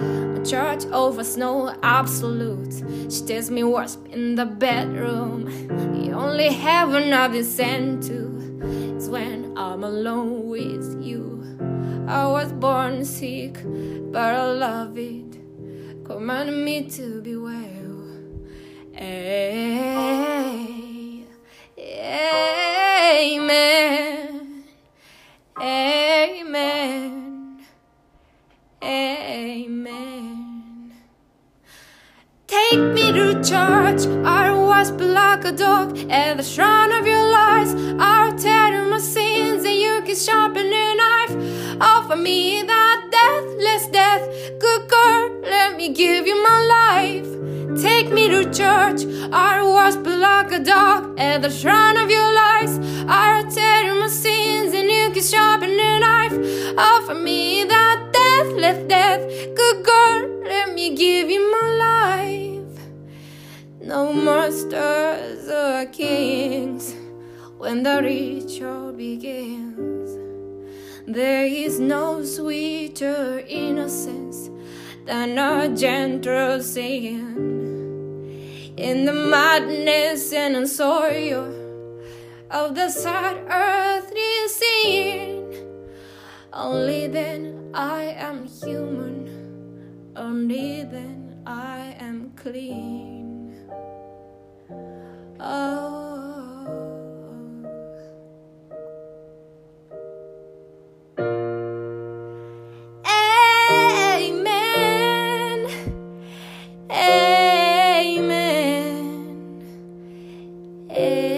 A church over snow absolute. She tells me what's in the bedroom. The only heaven I've been sent to is when I'm alone with you. I was born sick, but I love it. Command me to be well. Amen. Amen. Take me to church. I was like a dog at the shrine of your lies. I'll tell you my sins, and you can sharpen a knife. Offer me that deathless death. Good girl, let me give you my life. Take me to church. I was like a dog at the shrine of your lies. I'll deathless death. Good girl, let me give you my life. No more stars or kings when the ritual begins. There is no sweeter innocence than a gentle sin. In the madness and sorrow of the sad scene, only then I am human, only then I am clean. Oh. Amen. Amen. Amen.